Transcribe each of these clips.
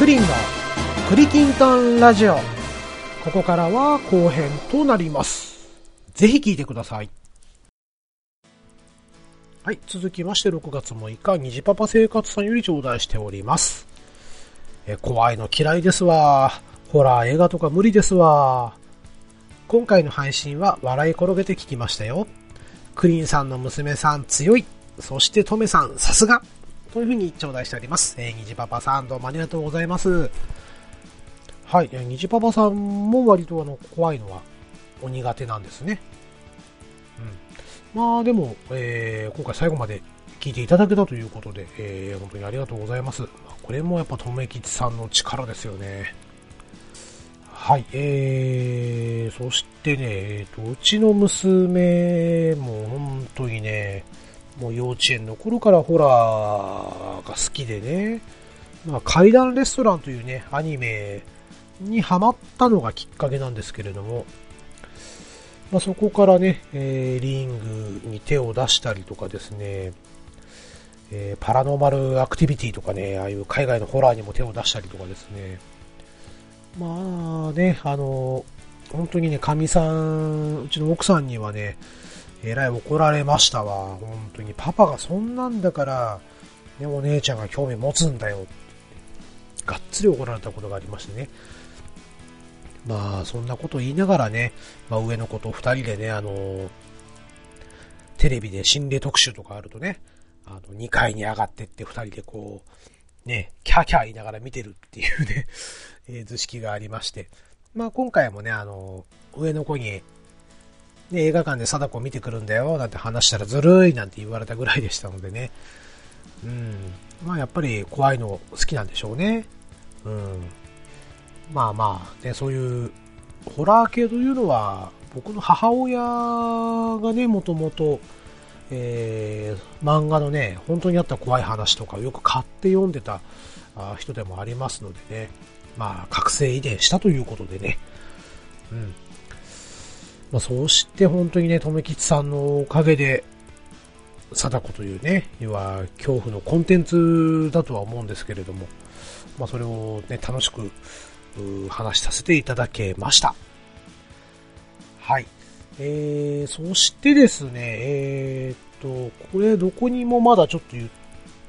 クリンのクリキントンラジオ。ここからは後編となります。ぜひ聞いてください。はい、続きまして6月6日、虹パパ生活さんより頂戴しております。え怖いの嫌いですわ。ホラー映画とか無理ですわ。今回の配信は笑い転げて聞きましたよ。クリーンさんの娘さん強い。そしてトメさんさすが。というふうに頂戴しております。えー、虹パパさんどうもありがとうございます。はい、えー虹パパさんも割とあの怖いのはお苦手なんですね。うん。まあでも、えー今回最後まで聞いていただけたということで、えー本当にありがとうございます。まあこれもやっぱとめきちさんの力ですよね。はい、えー、そしてね、えーと、うちの娘も本当にね、もう幼稚園の頃からホラーが好きでね、まあ、階段レストランというね、アニメにハマったのがきっかけなんですけれども、まあ、そこからね、えーリングに手を出したりとかですね、えーパラノーマルアクティビティとかね、ああいう海外のホラーにも手を出したりとかですね、まあね、あの、本当にね、かみさん、うちの奥さんにはね、えらい怒られましたわ。本当に、パパがそんなんだから、ね、お姉ちゃんが興味持つんだよ。がっつり怒られたことがありましてね。まあ、そんなこと言いながらね、まあ、上の子と二人でね、あの、テレビで心霊特集とかあるとね、あの、2階に上がってって二人でこう、ね、キャーキャー言いながら見てるっていうね、え図式がありまして。まあ、今回もね、あの、上の子に、ね、映画館で貞子を見てくるんだよ、なんて話したらずるいなんて言われたぐらいでしたのでね。うん。まあやっぱり怖いの好きなんでしょうね。うん。まあまあ、ね、そういう、ホラー系というのは、僕の母親がね、もともと、えー、漫画のね、本当にあった怖い話とかをよく買って読んでた人でもありますのでね。まあ、覚醒遺伝したということでね。うん。まあ、そうして本当にね、とめきちさんのおかげで、貞子というね、要は恐怖のコンテンツだとは思うんですけれども、まあ、それをね、楽しく話しさせていただけました。はい。えー、そしてですね、えーっと、これどこにもまだちょっと言っ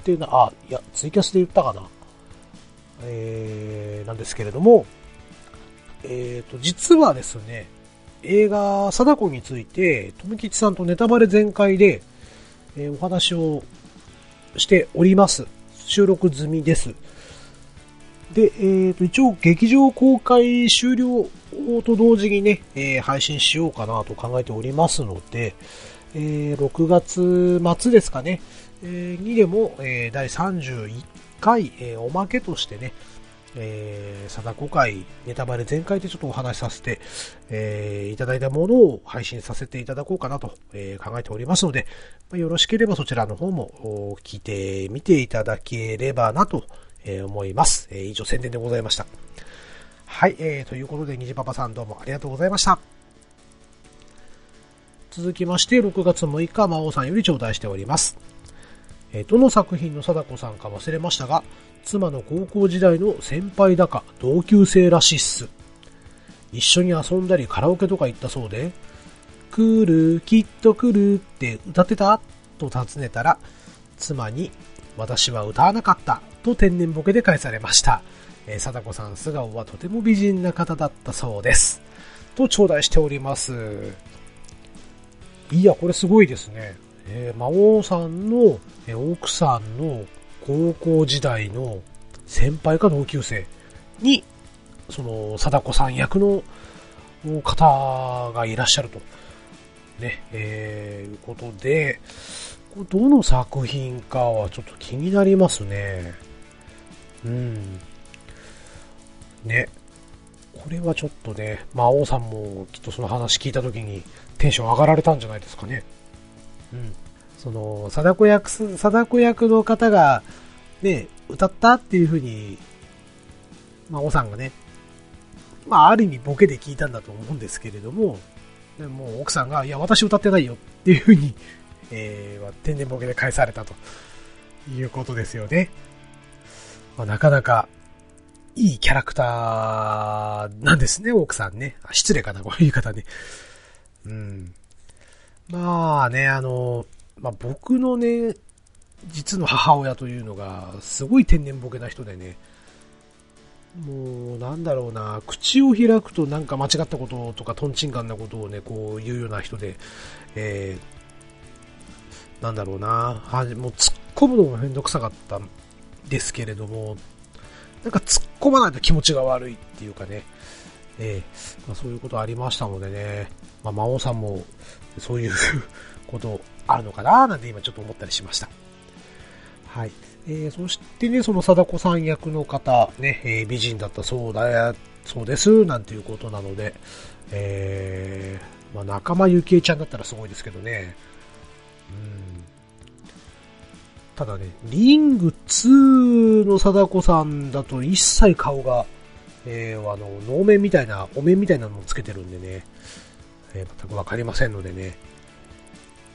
てな、あ、いや、ツイキャスで言ったかな。えー、なんですけれども、えーと、実はですね、映画、貞子について、富吉さんとネタバレ全開で、えーお話をしております。収録済みです。で、えーと、一応劇場公開終了と同時にね、えー配信しようかなと考えておりますので、えー6月末ですかね、えーにでも、えー第31回、えおまけとしてね、えー、貞子会ネタバレ全開でちょっとお話しさせて、えーいただいたものを配信させていただこうかなと、えー考えておりますので、まあよろしければそちらの方もお聞いてみていただければなと、え思います。え以上宣伝でございました。はい、えー、ということで、虹パパさんどうもありがとうございました。続きまして、6月6日、魔王さんより頂戴しております。えどの作品の貞子さんか忘れましたが、妻の高校時代の先輩だか同級生らしいっす。一緒に遊んだりカラオケとか行ったそうで、来る、きっと来るって歌ってた？と尋ねたら、妻に、私は歌わなかったと天然ボケで返されました。えー、貞子さん素顔はとても美人な方だったそうです。と頂戴しております。いや、これすごいですね。えー魔王さんの、えー奥さんの高校時代の先輩か同級生に、その、貞子さん役の方がいらっしゃると。ね、えー、いうことで、どの作品かはちょっと気になりますね。うん。ね。これはちょっとね、魔王さんもきっとその話聞いた時にテンション上がられたんじゃないですかね。うん。その、貞子役、貞子役の方が、ね、歌ったっていう風に、まあ、おさんがね、まあ、ある意味ボケで聞いたんだと思うんですけれども、でも奥さんが、いや、私歌ってないよっていう風に、えー、天然ボケで返されたということですよね。まあ、なかなか、いいキャラクターなんですね、奥さんね。失礼かな、こういう方ね。うん。まあね、あの、まあ僕のね、実の母親というのが、すごい天然ボケな人でね、もう、なんだろうな、口を開くとなんか間違ったこととか、トンチンカンなことをね、こう言うような人で、えー、なんだろうな、はもう突っ込むのもめんどくさかったんですけれども、なんか突っ込まないと気持ちが悪いっていうかね、えー、まあ、そういうことありましたのでね、まあ、魔王さんもそういう ことあるのかななんて今ちょっと思ったりしました。はい。えー、そしてね、その貞子さん役の方、ね、えー、美人だったそうだ、そうです、なんていうことなので、えー、まあ、仲間由紀恵ちゃんだったらすごいですけどね、うん。ただね、リング2の貞子さんだと一切顔が、えー、あの、能面みたいな、お面みたいなのをつけてるんでね、えー、全くわかりませんのでね、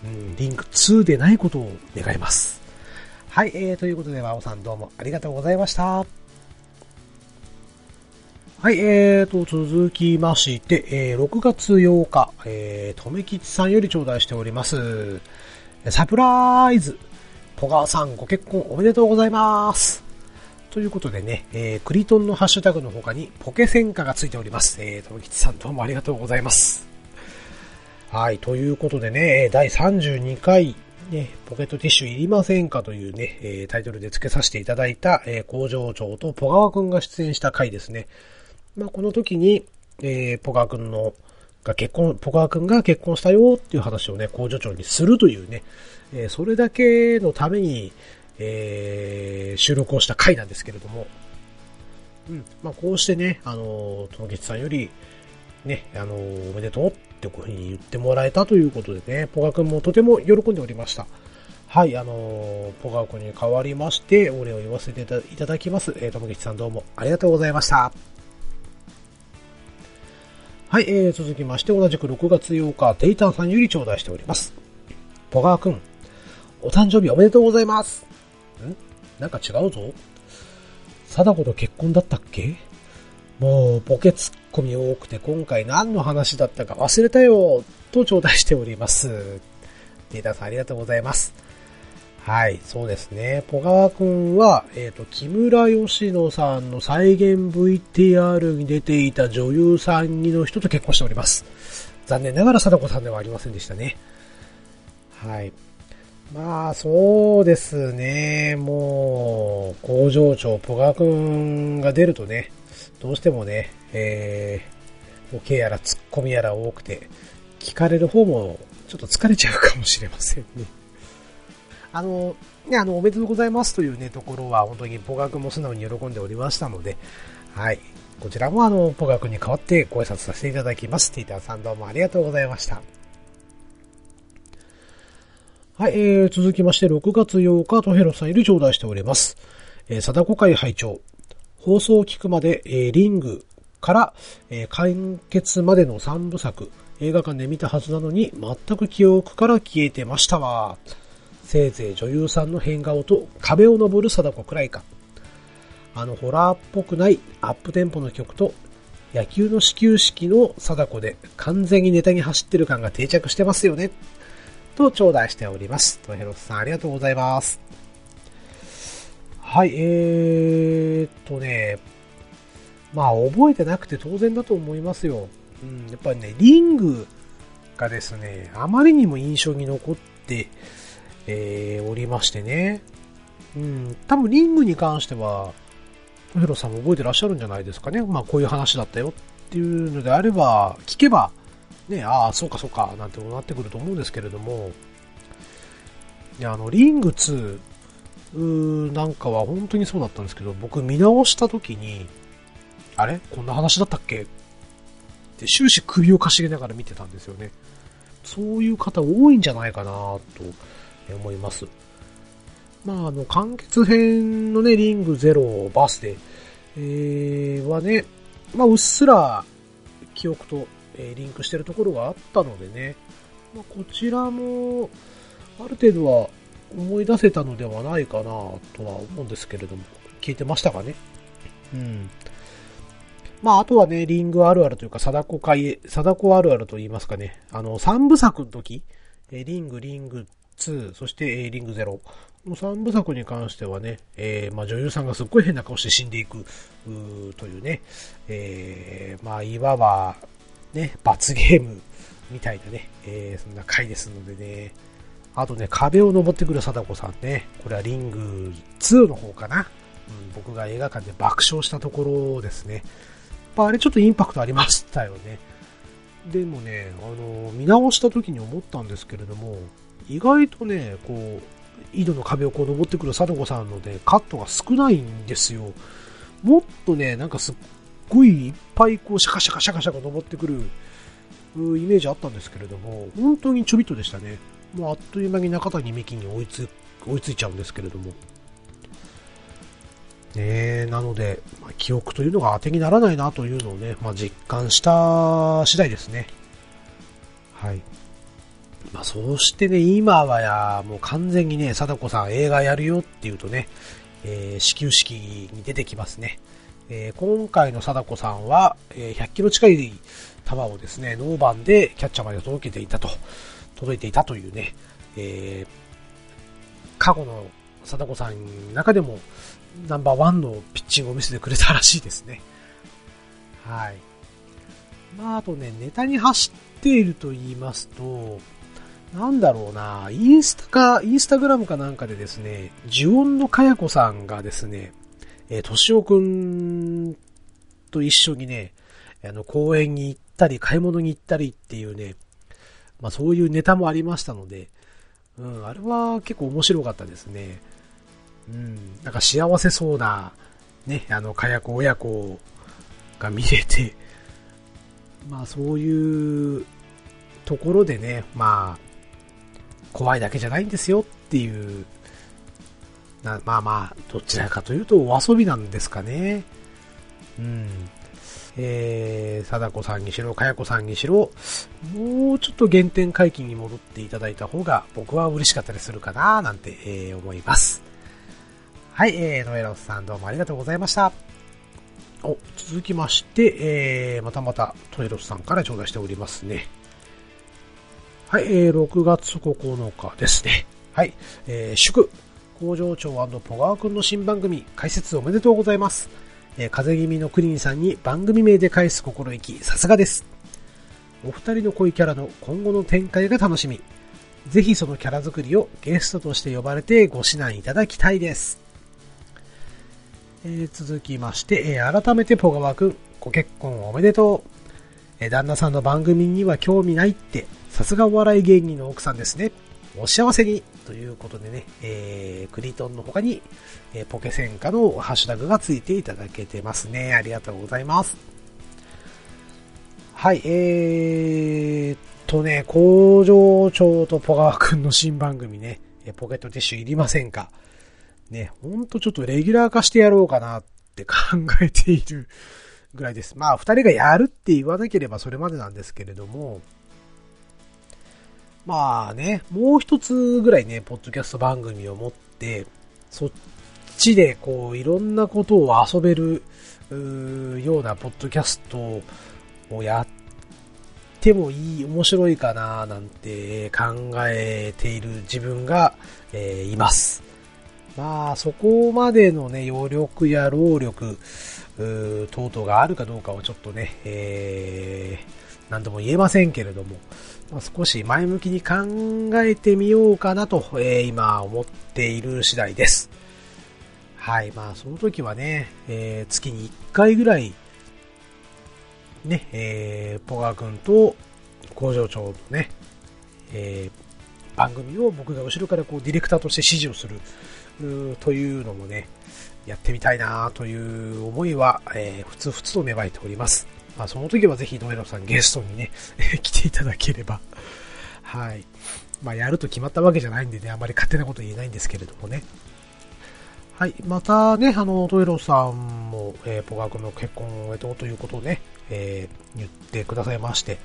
うん、リング2でないことを願います。はい、えー、ということで、ワオさんどうもありがとうございました。はい、えーと、続きまして、えー、6月8日、えー、とめきちさんより頂戴しております。サプライズポガーさんご結婚おめでとうございます。ということでね、えー、クリトンのハッシュタグの他にポケ戦果がついております。えー、とめきちさんどうもありがとうございます。はい、ということでね、第32回ね、ポケットティッシュいりませんかというね、えー、タイトルで付けさせていただいた、えー、工場長とポガワくんが出演した回ですね。まあ、この時に、えー、ポガワくんの、が結婚、ポガワくんが結婚したよっていう話をね、工場長にするというね、えー、それだけのために、えー、収録をした回なんですけれども、うん、まあ、こうしてね、あの、ともきちさんより、ね、あの、おめでとうってこういうふうに言ってもらえたということでね、ポガ君もとても喜んでおりました。はい、あのポガ君に代わりまして、お礼を言わせていただきます。えー、ともきちさんどうもありがとうございました。はい、えー、続きまして、同じく6月8日、テイタンさんより頂戴しております。ポガー君、お誕生日おめでとうございます。なんか違うぞ。貞子と結婚だったっけ？もう、ボケツッコミ多くて、今回何の話だったか忘れたよ、と頂戴しております。データさんありがとうございます。はい、そうですね。ポガワくんは、えっ、ー、と、木村義乃さんの再現 VTR に出ていた女優さんの人と結婚しております。残念ながら貞子さんではありませんでしたね。はい。まあ、そうですね。もう、工場長、ポガくんが出るとね、どうしてもね、えー、ボケやらツッコミやら多くて、聞かれる方もちょっと疲れちゃうかもしれませんね。あの、ね、あの、おめでとうございますというね、ところは本当にポガ君も素直に喜んでおりましたので、はい。こちらもあの、ポガ君に代わってご挨拶させていただきます。ティーターさんどうもありがとうございました。はい、えー、続きまして6月8日、トヘロさんより頂戴しております。えー、貞子会拝聴放送を聞くまで、えー、リングから、えー、完結までの3部作、映画館で見たはずなのに、全く記憶から消えてましたわ。せいぜい女優さんの変顔と壁を登る貞子くらいか。あのホラーっぽくないアップテンポの曲と野球の始球式の貞子で完全にネタに走ってる感が定着してますよね。と頂戴しております。とヘロスさんありがとうございます。はい、えー、っとね、まあ覚えてなくて当然だと思いますよ。うん、やっぱりね、リングがですね、あまりにも印象に残って、えー、おりましてね。うん、多分リングに関しては、トヘロさんも覚えてらっしゃるんじゃないですかね。まあこういう話だったよっていうのであれば、聞けば、ね、ああ、そうかそうか、なんてなってくると思うんですけれども、いや、あの、リング2、なんかは本当にそうだったんですけど、僕見直した時に、あれ？こんな話だったっけ？って終始首をかしげながら見てたんですよね。そういう方多いんじゃないかなと思います。まあ、あの、完結編のね、リングゼロバースデー、えー、はね、まあ、うっすら記憶と、えー、リンクしてるところがあったのでね、まあ、こちらも、ある程度は思い出せたのではないかなとは思うんですけれども、聞いてましたかね？うん。まあ、あとはね、リングあるあるというか、貞子会、貞子あるあると言いますかね。あの、三部作の時、えリング、リング2、そして、えリング0。の三部作に関してはね、えー、まあ、女優さんがすっごい変な顔して死んでいく、うというね、えー、まあ、いわば、ね、罰ゲームみたいなね、えー、そんな回ですのでね、あとね、壁を登ってくる貞子さんね、これはリング2の方かな。うん、僕が映画館で爆笑したところですね。あれちょっとインパクトありましたよね。でもね、あの、見直した時に思ったんですけれども、意外とね、こう、井戸の壁をこう登ってくる貞子さんので、カットが少ないんですよ。もっとね、なんかすごいいっぱいこうシャカシャカシャカシャカ登ってくるイメージあったんですけれども、本当にちょびっとでしたね。もうあっという間に中谷美紀に追いつ追いついちゃうんですけれども。ねなので、まあ、記憶というのが当てにならないなというのをね、まあ、実感した次第ですね。はい。まあ、そしてね、今はや、もう完全にね、貞子さん映画やるよって言うとね、えー、始球式に出てきますね。えー、今回の貞子さんは、えー、100キロ近い球をですね、ノーバンでキャッチャーまで届けていたと、届いていたというね、えー、過去の貞子さんの中でもナンバーワンのピッチングを見せてくれたらしいですね。はい。まあ、あとね、ネタに走っていると言いますと、なんだろうな、インスタか、インスタグラムかなんかでですね、呪音のかやこさんがですね、えー、としおくんと一緒にね、あの、公園に行ったり、買い物に行ったりっていうね、まあそういうネタもありましたので、うん、あれは結構面白かったですね。うん、なんか幸せそうな、ね、あの、かやこ親子が見れて、まあそういうところでね、まあ、怖いだけじゃないんですよっていう、なまあまあ、どちらかというとお遊びなんですかね。うん。えー、貞子さんにしろ、かやこさんにしろ、もうちょっと原点回帰に戻っていただいた方が僕は嬉しかったりするかななんて、えー、思います。はい、えー、ノエロスさんどうもありがとうございました。お、続きまして、えー、またまたトエロスさんから頂戴しておりますね。はい、えー、6月9日ですね。はい、えー、祝、工場長ポガー君の新番組、解説おめでとうございます。えー、風邪気味のクリーンさんに番組名で返す心意気、さすがです。お二人の恋キャラの今後の展開が楽しみ。ぜひそのキャラ作りをゲストとして呼ばれてご指南いただきたいです。えー、続きまして、えー、改めてポガワ君、ご結婚おめでとう。えー、旦那さんの番組には興味ないって、さすがお笑い芸人の奥さんですね。お幸せにということでね、えー、クリトンの他に、えー、ポケセンカのハッシュタグがついていただけてますね。ありがとうございます。はい、えーとね、工場長とポガワ君の新番組ね、ポケットティッシュいりませんか？ね、ほんとちょっとレギュラー化してやろうかなって考えているぐらいです。まあ、二人がやるって言わなければそれまでなんですけれども、まあね、もう一つぐらいね、ポッドキャスト番組を持って、そっちでこう、いろんなことを遊べる、ようなポッドキャストをやってもいい、面白いかななんて考えている自分が、えー、います。まあ、そこまでのね、余力や労力、等々があるかどうかはちょっとね、えー、何とも言えませんけれども、まあ、少し前向きに考えてみようかなと、えー、今思っている次第です。はい。まあ、その時はね、えー、月に1回ぐらい、ね、えー、ポガ君と工場長のね、えー、番組を僕が後ろからこうディレクターとして指示をする、というのもね、やってみたいなという思いは、えー、ふつふつと芽生えております。まあ、その時はぜひノエロさんゲストにね、来ていただければ。はい。まあ、やると決まったわけじゃないんでね、あまり勝手なこと言えないんですけれどもね。はい。またね、あの、トイロさんも、えー、ポガ君の結婚おめでとうということをね、えー、言ってくださいまして。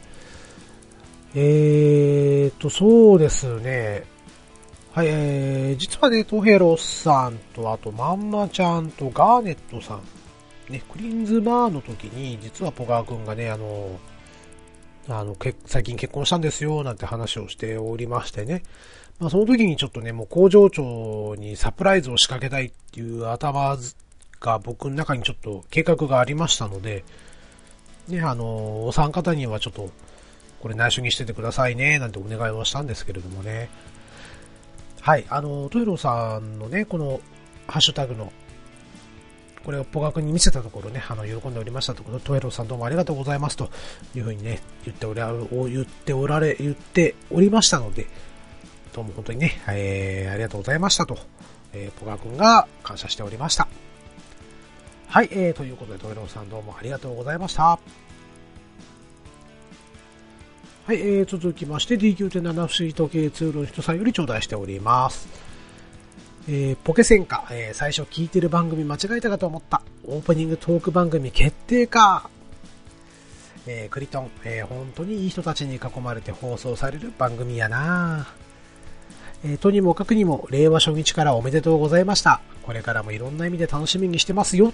えーと、そうですね。はい、えー、実はね、トヘロさんと、あと、まんまちゃんとガーネットさんね、クリーンズバーの時に、実はポガー君がね、あの、あの、最近結婚したんですよ、なんて話をしておりましてね。まあ、その時にちょっとね、もう工場長にサプライズを仕掛けたいっていう頭が僕の中にちょっと計画がありましたので、ね、あの、お三方にはちょっと、これ内緒にしててくださいね、なんてお願いをしたんですけれどもね。はい、あの、トイロさんのね、このハッシュタグのこれをポガ君に見せたところね、あの、喜んでおりましたところ、トエロさんどうもありがとうございますというふうにね、言っておら言っておられ、言っておりましたので、どうも本当にね、えー、ありがとうございましたと、えー、ポガ君が感謝しておりました。はい、えー、ということで、トエロさんどうもありがとうございました。はい、えー、続きまして D9.7 不思議時計ツールの人さんより頂戴しております。えー、ポケセンカ、えー、最初聞いてる番組間違えたかと思った。オープニングトーク番組決定か。えー、クリトン、えー、本当にいい人たちに囲まれて放送される番組やなえー、とにもかくにも、令和初日からおめでとうございました。これからもいろんな意味で楽しみにしてますよ。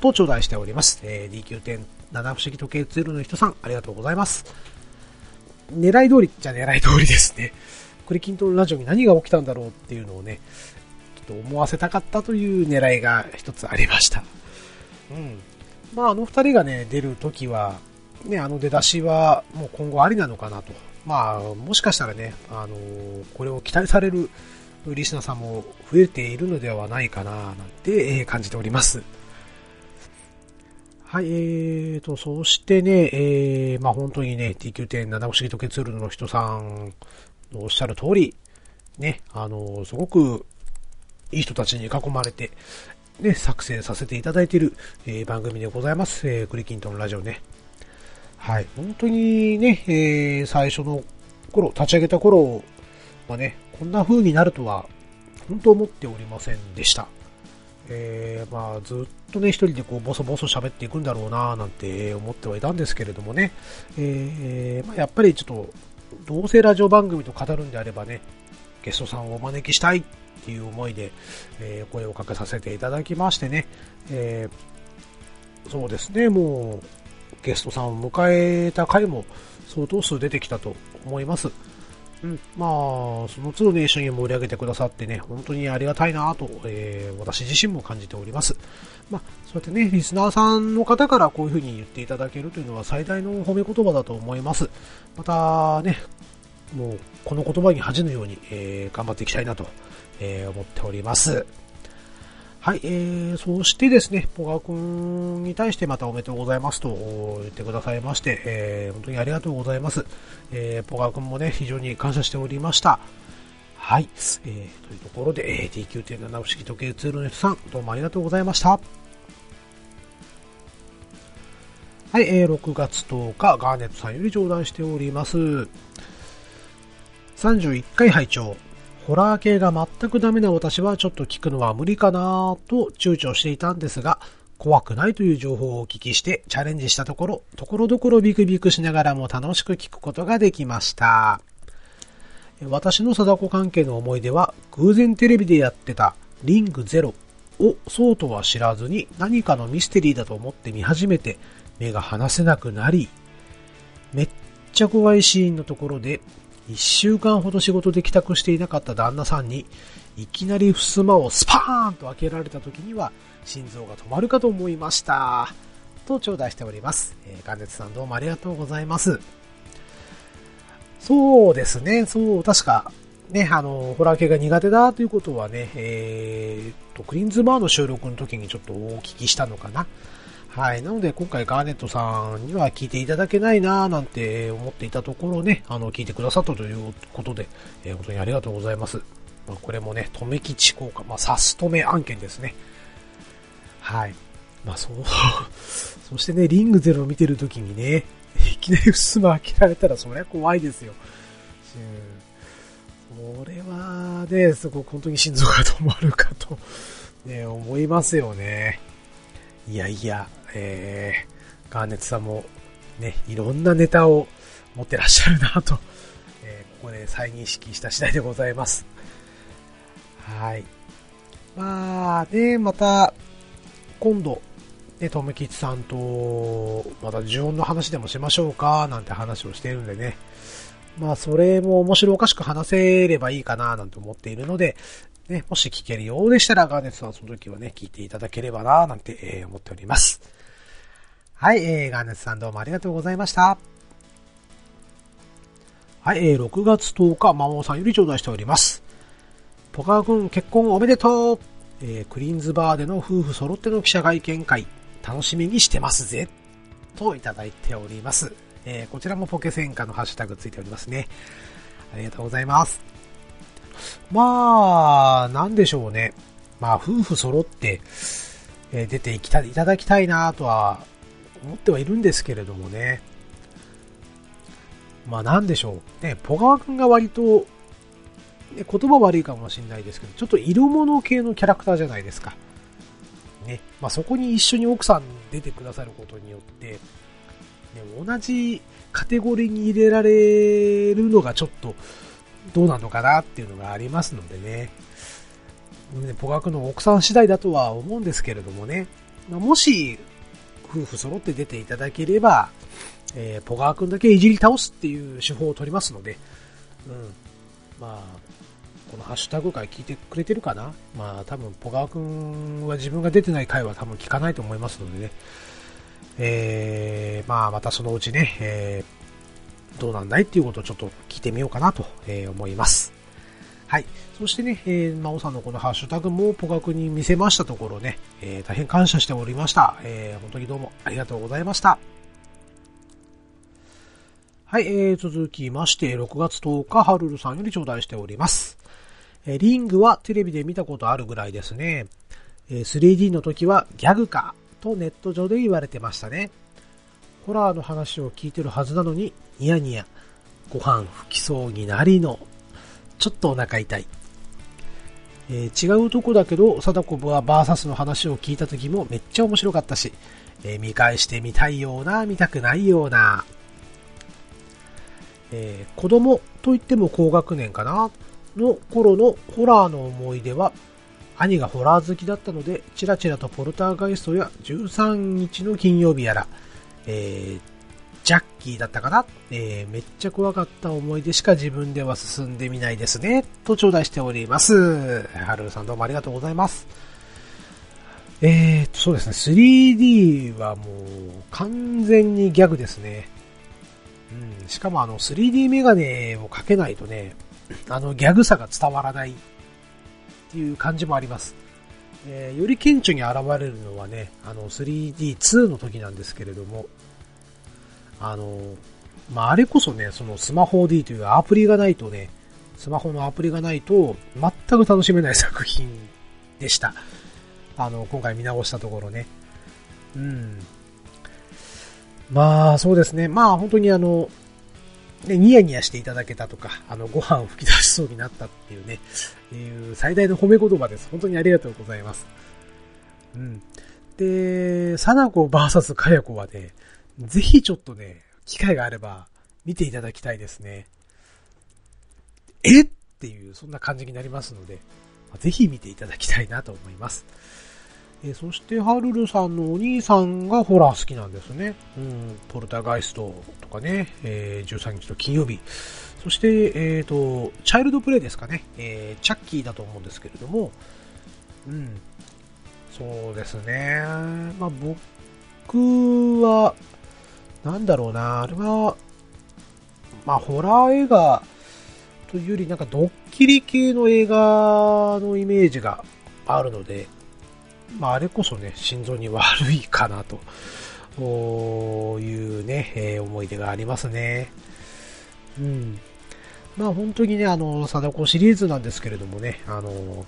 と頂戴しております。えー、D9.7 不思議時計ツールの人さん、ありがとうございます。狙い通りじゃ狙い通りですね。クリキントンラジオに何が起きたんだろうっていうのをね、と思わせたかったという狙いが一つありました。うん。まあ、あの二人がね、出るときは、ね、あの出だしはもう今後ありなのかなと。まあ、もしかしたらね、あのー、これを期待されるリスナーさんも増えているのではないかな、なんて、え感じております。はい、えーと、そしてね、えー、まあ本当にね、TQ.7 不思議時計ツールの人さんのおっしゃる通り、ね、あのすごくいい人たちに囲まれて、ね、作成させていただいている、えー、番組でございます。えー、クリキントンラジオね。はい。本当にね、えー、最初の頃、立ち上げた頃はね、こんな風になるとは、本当思っておりませんでした。えー、まあ、ずっとね、一人でこう、ボソボソ喋っていくんだろうななんて思ってはいたんですけれどもね、えー、まあ、やっぱりちょっと、どうせラジオ番組と語るんであればね、ゲストさんをお招きしたいっていう思いで、えー、声をかけさせていただきましてね、えー、そうですね、もうゲストさんを迎えた回も相当数出てきたと思います。うん、まあ、その都度ね、一緒に盛り上げてくださってね、本当にありがたいなと、えー、私自身も感じております。まあ、そうやってね、リスナーさんの方からこういうふうに言っていただけるというのは最大の褒め言葉だと思います。またね、もう、この言葉に恥じぬように、えー、頑張っていきたいなとえー、思っております。はい、えー、そしてですね、ポガ君に対してまたおめでとうございますと言ってくださいまして、えー、本当にありがとうございます。えー、ポガ君もね、非常に感謝しておりました。はい、えー、というところで、えー、T9.7 不思議時計ツールの人さん、どうもありがとうございました。はい、えー、6月10日、ガーネットさんより頂戴しております。31回拝聴ホラー系が全くダメな私はちょっと聞くのは無理かなと躊躇していたんですが、怖くないという情報をお聞きしてチャレンジしたところ、ところどころビクビクしながらも楽しく聞くことができました。私の貞子関係の思い出は、偶然テレビでやってたリングゼロをそうとは知らずに何かのミステリーだと思って見始めて目が離せなくなり、めっちゃ怖いシーンのところで1週間ほど仕事で帰宅していなかった旦那さんに、いきなり襖をスパーンと開けられた時には、心臓が止まるかと思いました。と頂戴しております。えー、関熱さんどうもありがとうございます。そうですね、そう、確か、ね、あの、ホラー系が苦手だということはね、えーと、クリーンズバーの収録の時にちょっとお聞きしたのかな。はい。なので、今回ガーネットさんには聞いていただけないなぁなんて思っていたところをね、あの、聞いてくださったということで、えー、本当にありがとうございます。まあ、これもね、止め吉効果、まあ、サス止め案件ですね。はい。まあ、そう、そしてね、リングゼロを見てるときにね、いきなり襖開けられたら、そりゃ怖いですよ。うん。これはね、すごく本当に心臓が止まるかと、ね、思いますよね。いやいや、えー、ガーネットさんもね、いろんなネタを持ってらっしゃるなと、えー、ここで再認識した次第でございます。はい。まあね、また、今度、ね、とめきちさんと、また呪音の話でもしましょうか、なんて話をしているんでね。まあ、それも面白おかしく話せればいいかな、なんて思っているので、ね、もし聞けるようでしたら、ガーネスさんその時はね、聞いていただければな、なんて、え、思っております。はい、えー、ガーネスさんどうもありがとうございました。はい、えー、6月10日、魔王さんより頂戴しております。ポカー君結婚おめでとうえー、クリーンズバーでの夫婦揃っての記者会見会、楽しみにしてますぜ。といただいております。えー、こちらもポケセンカのハッシュタグついておりますね。ありがとうございます。まあ、なんでしょうね。まあ、夫婦揃って、えー、出ていきたいただきたいなとは思ってはいるんですけれどもね。まあ、なんでしょう。ね、ポガワ君が割と、ね、言葉悪いかもしれないですけど、ちょっと色物系のキャラクターじゃないですか。ね。まあ、そこに一緒に奥さん出てくださることによって、ね、同じカテゴリーに入れられるのがちょっとどうなのかなっていうのがありますのでね。ねポガクの奥さん次第だとは思うんですけれどもね。もし、夫婦揃って出ていただければ、えー、ポガー君だけいじり倒すっていう手法を取りますので、うん。まあ、このハッシュタグ回聞いてくれてるかな？まあ多分ポガー君は自分が出てない回は多分聞かないと思いますのでね。えー、まあまたそのうちね、えー、どうなんだいっていうことをちょっと聞いてみようかなと、え思います。はい。そしてね、えー、まおさんのこのハッシュタグもポガクに見せましたところね、えー、大変感謝しておりました。えー、本当にどうもありがとうございました。はい、えー、続きまして、6月10日、ハルルさんより頂戴しております。えーリングはテレビで見たことあるぐらいですね。えー 3D の時はギャグかとネット上で言われてましたね。ホラーの話を聞いてるはずなのに、ニヤニヤ、ご飯吹きそうになりの、ちょっとお腹痛い。えー、違うとこだけど、貞子はバーサスの話を聞いた時もめっちゃ面白かったし、えー、見返してみたいような、見たくないような、えー、子供と言っても高学年かなの頃のホラーの思い出は、兄がホラー好きだったので、チラチラとポルターガイストや13日の金曜日やら、えー、ジャッキーだったかな、えー、めっちゃ怖かった思い出しか自分では進んでみないですね。と頂戴しております。ハルルさんどうもありがとうございます。えーと、そうですね、3D はもう完全にギャグですね。うん、しかもあの 3D メガネをかけないとね、あの、ギャグさが伝わらないっていう感じもあります。えー、より顕著に現れるのはね、あの、3D2 の時なんですけれども、あの、まあ、あれこそね、そのスマホ D というアプリがないとね、スマホのアプリがないと全く楽しめない作品でした。あの、今回見直したところね。うん。まあ、そうですね。まあ、本当にあの、ね、ニヤニヤしていただけたとか、あの、ご飯を吹き出しそうになったっていうね、いう最大の褒め言葉です。本当にありがとうございます。うん。で、サナコ VS カヤコはね、ぜひちょっとね、機会があれば見ていただきたいですね。え？っていう、そんな感じになりますので、ぜひ見ていただきたいなと思います。えそして、ハルルさんのお兄さんがホラー好きなんですね。うん、ポルターガイストとかね、えー、13日の金曜日。そして、えっ、ー、と、チャイルドプレイですかね。えー、チャッキーだと思うんですけれども、うん、そうですね。まあ、僕は、なんだろうな、あれは、まあ、ホラー映画というより、なんかドッキリ系の映画のイメージがあるので、まあ、あれこそね、心臓に悪いかなというね、えー、思い出がありますね。うん。まあ本当にね、あの、貞子シリーズなんですけれどもね、あの、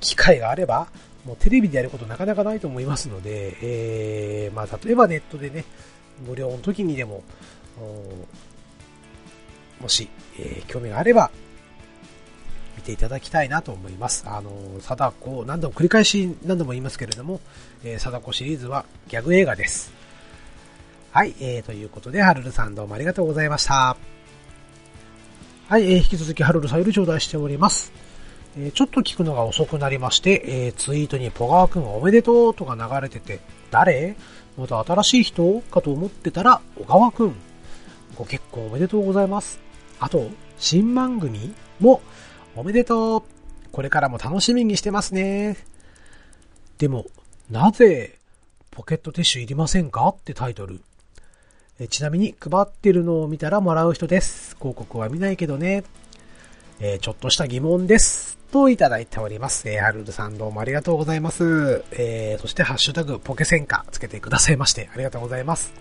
機会があれば、もうテレビでやることなかなかないと思いますので、えー、まあ例えばネットでね、無料の時にでも、もし、えー、興味があれば、見ていただきたいなと思います。あの、貞子、何度も繰り返し何度も言いますけれども、えー、貞子シリーズはギャグ映画です。はい、えー、ということで、ハルルさんどうもありがとうございました。はい、えー、引き続きハルルさんより頂戴しております。えー、ちょっと聞くのが遅くなりまして、えー、ツイートにポガワくんおめでとうとか流れてて、誰？また新しい人かと思ってたら、小川くん。ご結婚おめでとうございます。あと、新番組もおめでとう。これからも楽しみにしてますね。でも、なぜ、ポケットティッシュいりませんか？ってタイトル。えちなみに、配ってるのを見たらもらう人です。広告は見ないけどね。えー、ちょっとした疑問です。といただいております。えー、ハルルさんどうもありがとうございます。えー、そしてハッシュタグポケセンカつけてくださいましてありがとうございます。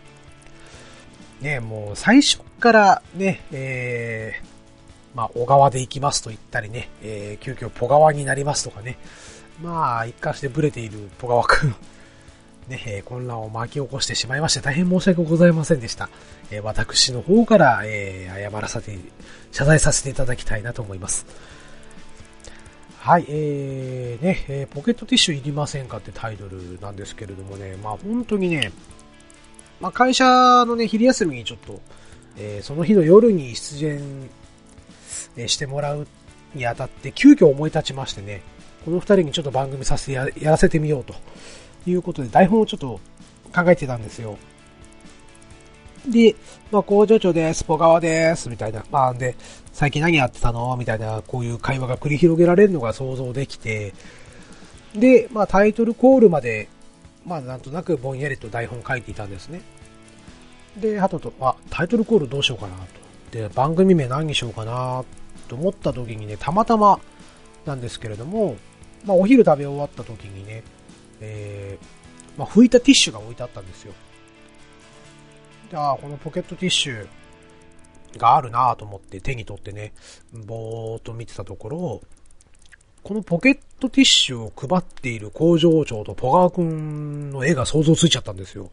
ね、もう最初からね、えー、まあ、小川で行きますと言ったりね、えー、急遽ポ川になりますとかね、まあ、一貫してブレているポ川くん、ね、えー、混乱を巻き起こしてしまいまして大変申し訳ございませんでした。えー、私の方から、えー、謝らせて、謝罪させていただきたいなと思います。はい、えー、ね、えー、ポケットティッシュいりませんかってタイトルなんですけれどもね、まあ本当にね、まあ会社のね、昼休みにちょっと、えー、その日の夜に出演えしてもらうにあたって、急遽思い立ちましてね、この二人にちょっと番組させてやらせてみようということで、台本をちょっと考えてたんですよ。で、まあ、工場長です、ポガワです、みたいな。まあ、で、最近何やってたの？みたいな、こういう会話が繰り広げられるのが想像できて、で、まあ、タイトルコールまで、まあ、なんとなくぼんやりと台本書いていたんですね。で、あとと、あ、タイトルコールどうしようかなと。で、番組名何にしようかなと思った時にね、たまたまなんですけれども、まあ、お昼食べ終わった時にね、えー、まあ、拭いたティッシュが置いてあったんですよ。で、あこのポケットティッシュがあるなと思って手に取ってね、ぼーっと見てたところ、このポケットティッシュを配っている工場長とポガーくんの絵が想像ついちゃったんですよ。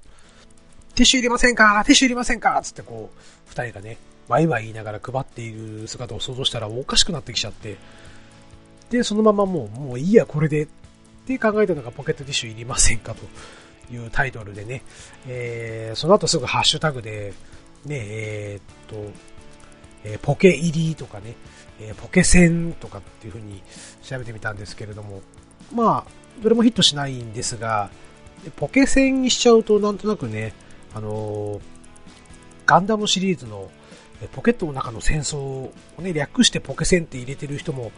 ティッシュいりませんか？ティッシュいりませんか？つってこう、二人がね、ワイワイ言いながら配っている姿を想像したらおかしくなってきちゃって、で、そのままもう、もういいや、これで、って考えたのがポケットティッシュいりませんかと。いうタイトルでね、えー、その後すぐハッシュタグで、ね、えー、っと、えー、ポケ入りとかね、えー、ポケセンとかっていう風に調べてみたんですけれども、まあ、どれもヒットしないんですが、ポケセンにしちゃうとなんとなくね、あのー、ガンダムシリーズのポケットの中の戦争をね、略してポケセンって入れてる人も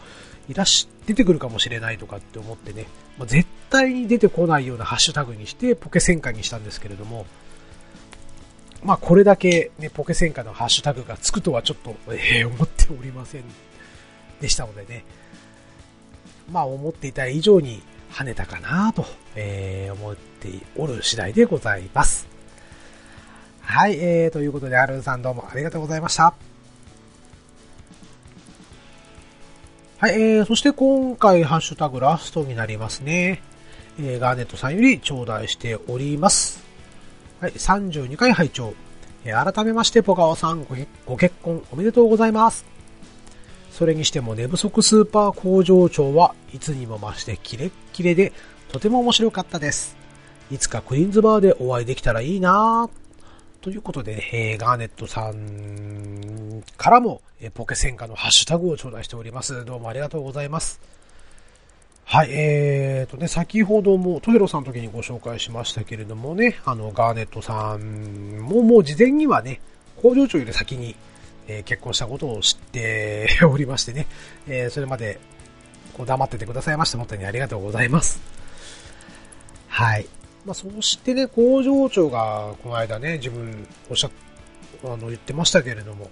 いらし、出てくるかもしれないとかって思ってね、まあ、絶対に出てこないようなハッシュタグにしてポケ戦火にしたんですけれども、まあこれだけね、ポケ戦火のハッシュタグがつくとはちょっと、えー、思っておりませんでしたのでね、まあ思っていた以上に跳ねたかなと、えー、思っておる次第でございます。はい、えー、ということで、アルンさんどうもありがとうございました。はい、えー、そして今回ハッシュタグラストになりますね。えー、ガーネットさんより頂戴しております。はい、32回拝聴えー、改めまして、ポカオさんごご結婚おめでとうございます。それにしても寝不足スーパー工場長はいつにも増してキレッキレでとても面白かったです。いつかクイーンズバーでお会いできたらいいなぁということで、えー、ガーネットさんからも、えー、ポケ戦火のハッシュタグを頂戴しております。どうもありがとうございます。はい、えーとね、先ほどもトヘロさんの時にご紹介しましたけれどもね、あの、ガーネットさんももう事前にはね、工場長より先に、えー、結婚したことを知っておりましてね、えー、それまでこう黙っててくださいまして本当にありがとうございます。はい。まあ、そしてね、工場長がこの間ね、自分おっしゃあの言ってましたけれども、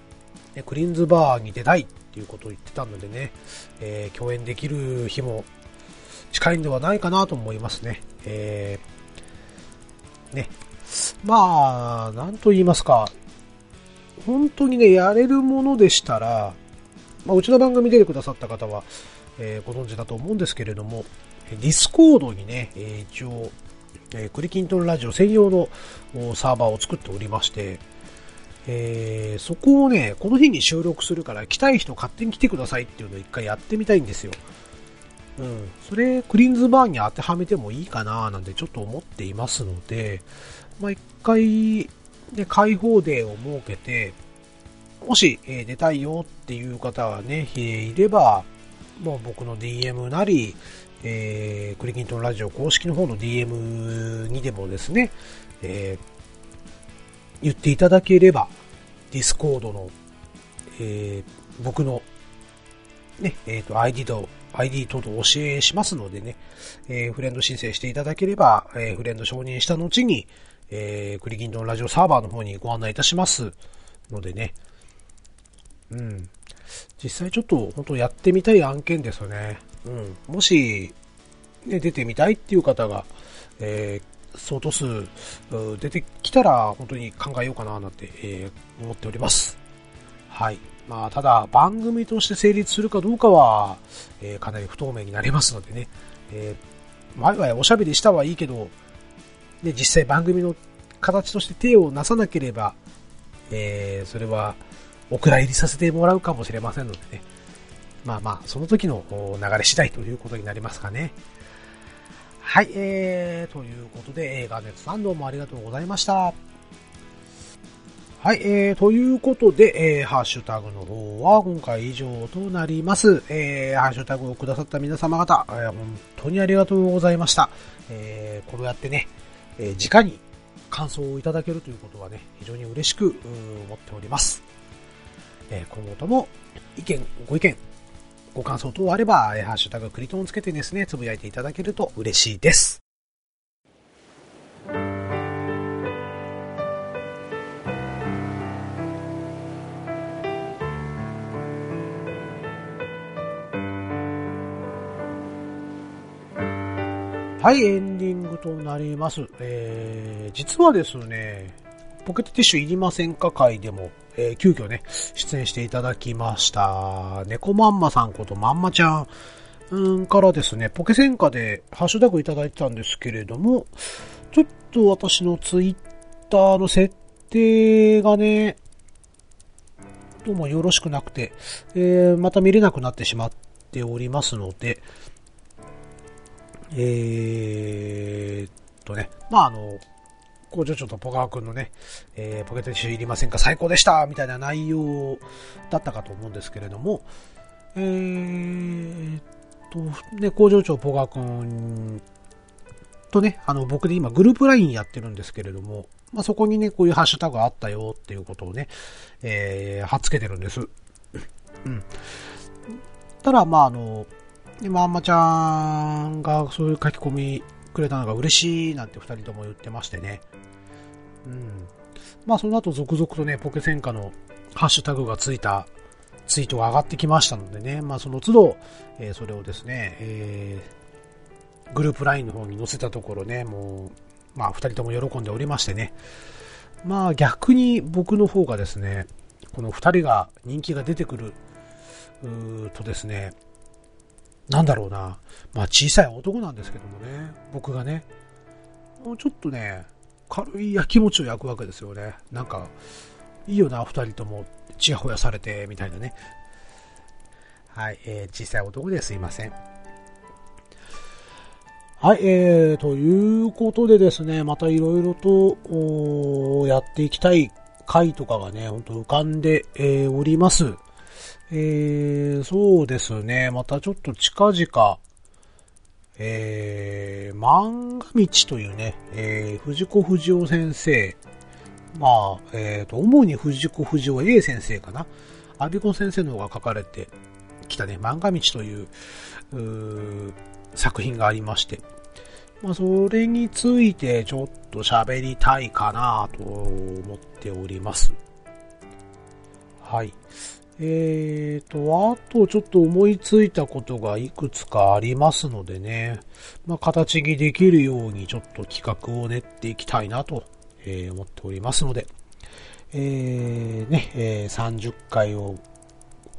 ね、クリーンズバーに出たいっていうことを言ってたのでね、えー、共演できる日も近いんではないかなと思いますね。えー、ね。まあ、なんと言いますか、本当にね、やれるものでしたら、まあ、うちの番組出てくださった方は、えー、ご存知だと思うんですけれども、ディスコードにね、えー、一応、えー、クリキントンラジオ専用のサーバーを作っておりまして、えー、そこをね、この日に収録するから来たい人勝手に来てくださいっていうのを一回やってみたいんですよ。うん。それ、クリーンズバーに当てはめてもいいかななんてちょっと思っていますので、まあ、一回、ね、開放デーを設けて、もし、えー、出たいよっていう方がね、いれば、もう僕の DM なり、えー、クリキントンラジオ公式の方の DM にでもですね、えー、言っていただければ、ディスコードの、えー、僕の、ね、えっ、ー、と、ID と、ID 等々教えしますのでね、えー、フレンド申請していただければ、えー、フレンド承認した後に、えー、クリキントンラジオサーバーの方にご案内いたしますのでね、うん。実際ちょっと本当やってみたい案件ですよね。うん。もし、ね、出てみたいっていう方が、えー、相当数出てきたら本当に考えようかななんて、えー、思っております。はい。まあ、ただ、番組として成立するかどうかは、えー、かなり不透明になりますのでね、えー、ワイワイおしゃべりしたはいいけど、で、実際番組の形として手をなさなければ、えー、それは、お蔵入りさせてもらうかもしれませんのでね。まあまあ、その時の流れ次第ということになりますかね。はい、えー、ということで、映画ネットさんどうもありがとうございました。はい、えー、ということで、えー、ハッシュタグの方は今回以上となります。えー、ハッシュタグをくださった皆様方、えー、本当にありがとうございました。えー、こうやってね、えー、直に感想をいただけるということはね、非常に嬉しく思っております。え今後とも意見、ご意見、ご感想等あれば、えハッシュタグクリトンをつけてですね、つぶやいていただけると嬉しいです。はい、エンディングとなります。えー、実はですね、ポケットティッシュいりませんか？会でも、えー、急遽ね、出演していただきました。猫まんまさんことまんまちゃん、んからですね、ポケセンカでハッシュタグいただいてたんですけれども、ちょっと私のツイッターの設定がね、どうもよろしくなくて、えー、また見れなくなってしまっておりますので、えー、っとね、まあ、あの、工場長とポカワ君のね、えー、ポケットティッシュいりませんか？最高でしたみたいな内容だったかと思うんですけれども、えー、と、ね、工場長ポカワ君とね、あの、僕で今グループ LINE やってるんですけれども、まあ、そこにね、こういうハッシュタグあったよっていうことをね、えー、貼っつけてるんです。うん。ただ、まあ、あの、今、あんまちゃんがそういう書き込みくれたのが嬉しいなんて二人とも言ってましてね。うん。まあその後続々とね、ポケセンカのハッシュタグがついたツイートが上がってきましたのでね、まあその都度、えー、それをですね、えー、グループ LINE の方に載せたところね、もう、まあ二人とも喜んでおりましてね、まあ逆に僕の方がですね、この二人が人気が出てくるとですね、なんだろうな、まあ小さい男なんですけどもね、僕がね、もうちょっとね、軽い焼き餅を焼くわけですよね。なんか、いいよな、二人とも、ちやほやされて、みたいなね。はい、えー、小さい男ですいません。はい、えー、ということでですね、またいろいろと、やっていきたい回とかがね、ほんと浮かんで、えー、おります。えー、そうですね、またちょっと近々、えー、漫画道というね、えー、藤子不二雄先生、まあ、えっ、ー、と、主に藤子不二雄 A 先生かな。アビコ先生の方が書かれてきたね、漫画道という、う作品がありまして、まあ、それについてちょっと喋りたいかなと思っております。はい。えーと、あとちょっと思いついたことがいくつかありますのでね、まあ、形にできるようにちょっと企画を練っていきたいなと、えー、思っておりますので、えー、ね、えー、30回を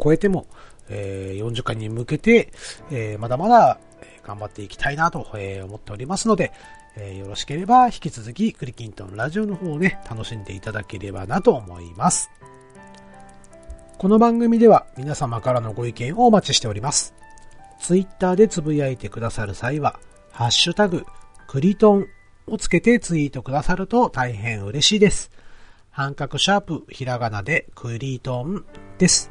超えても、えー、40回に向けて、え、まだまだ頑張っていきたいなと、え、思っておりますので、え、よろしければ引き続きクリキントンラジオの方をね、楽しんでいただければなと思います。この番組では皆様からのご意見をお待ちしております。ツイッターでつぶやいてくださる際は、ハッシュタグ、クリトンをつけてツイートくださると大変嬉しいです。半角シャープ、ひらがなでクリトンです。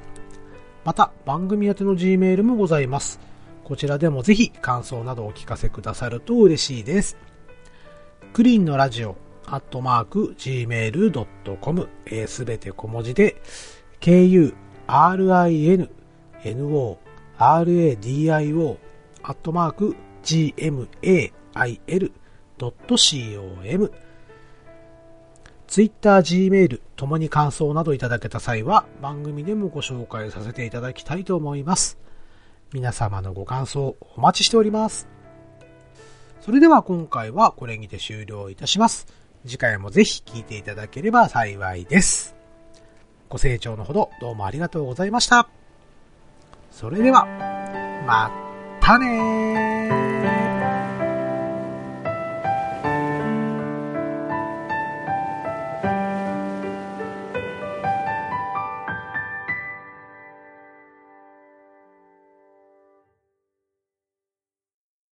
また、番組宛ての Gmail もございます。こちらでもぜひ感想などお聞かせくださると嬉しいです。クリーンのラジオ、アットマーク、gmail.com、すべて小文字で、kurinoradio アットマーク gmail.com ツイッター、Gmail ともに感想などいただけた際は番組でもご紹介させていただきたいと思います。皆様のご感想お待ちしております。それでは今回はこれにて終了いたします。次回もぜひ聞いていただければ幸いです。ご清聴のほどどうもありがとうございました。それでは、またねー